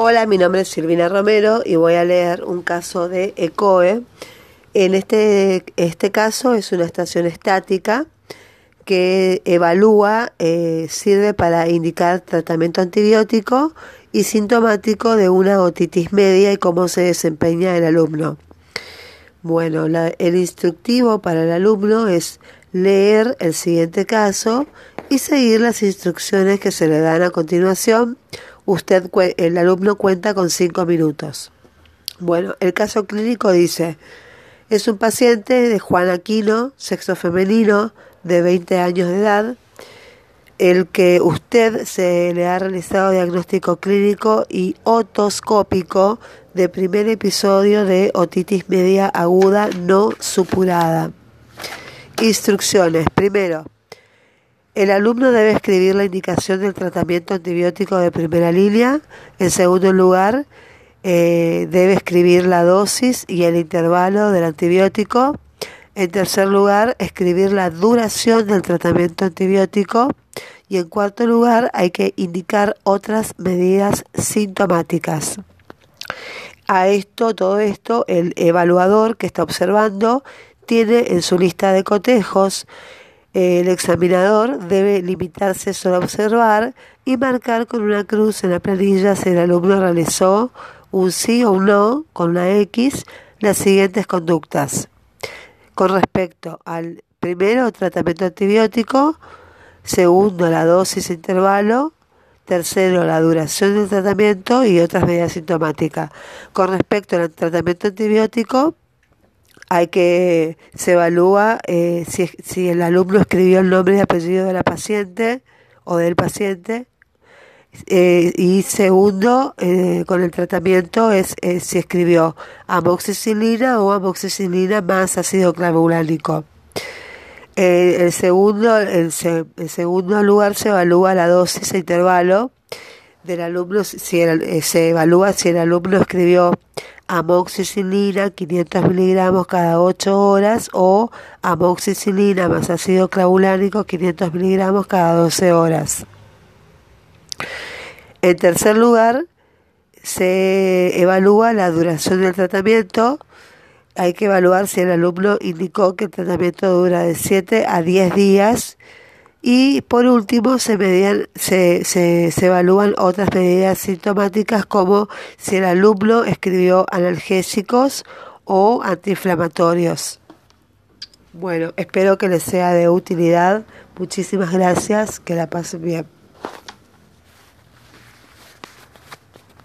Hola, mi nombre es Silvina Romero y voy a leer un caso de ECOE. En este, este caso es una estación estática que evalúa, eh, sirve para indicar tratamiento antibiótico y sintomático de una otitis media y cómo se desempeña el alumno. Bueno, el instructivo para el alumno es leer el siguiente caso y seguir las instrucciones que se le dan a continuación. Usted, el alumno cuenta con cinco minutos. Bueno, el caso clínico dice, es un paciente de Juan Aquino, sexo femenino, de 20 años de edad, el que usted se le ha realizado diagnóstico clínico y otoscópico de primer episodio de otitis media aguda no supurada. Instrucciones. Primero, el alumno debe escribir la indicación del tratamiento antibiótico de primera línea. En segundo lugar, eh, debe escribir la dosis y el intervalo del antibiótico. En tercer lugar, escribir la duración del tratamiento antibiótico. Y en cuarto lugar, hay que indicar otras medidas sintomáticas. A esto, todo esto, el evaluador que está observando tiene en su lista de cotejos. El examinador debe limitarse solo a observar y marcar con una cruz en la planilla si el alumno realizó un sí o un no con una X las siguientes conductas con respecto al primero tratamiento antibiótico, segundo la dosis intervalo, tercero la duración del tratamiento y otras medidas sintomáticas. Con respecto al tratamiento antibiótico, hay que se evalúa eh, si, el alumno escribió el nombre y apellido de la paciente o del paciente, eh, y segundo, eh, con el tratamiento es si escribió amoxicilina o amoxicilina más ácido clavulánico. el, segundo, el, segundo lugar se evalúa la dosis e intervalo del alumno, si se evalúa si el alumno escribió amoxicilina 500 miligramos cada 8 horas o amoxicilina más ácido clavulánico 500 miligramos cada 12 horas. En tercer lugar, se evalúa la duración del tratamiento. Hay que evaluar si el alumno indicó que el tratamiento dura de 7 a 10 días. Y por último, se, median, se, se, se evalúan otras medidas sintomáticas como si el alumno escribió analgésicos o antiinflamatorios. Bueno, espero que les sea de utilidad. Muchísimas gracias. Que la pasen bien.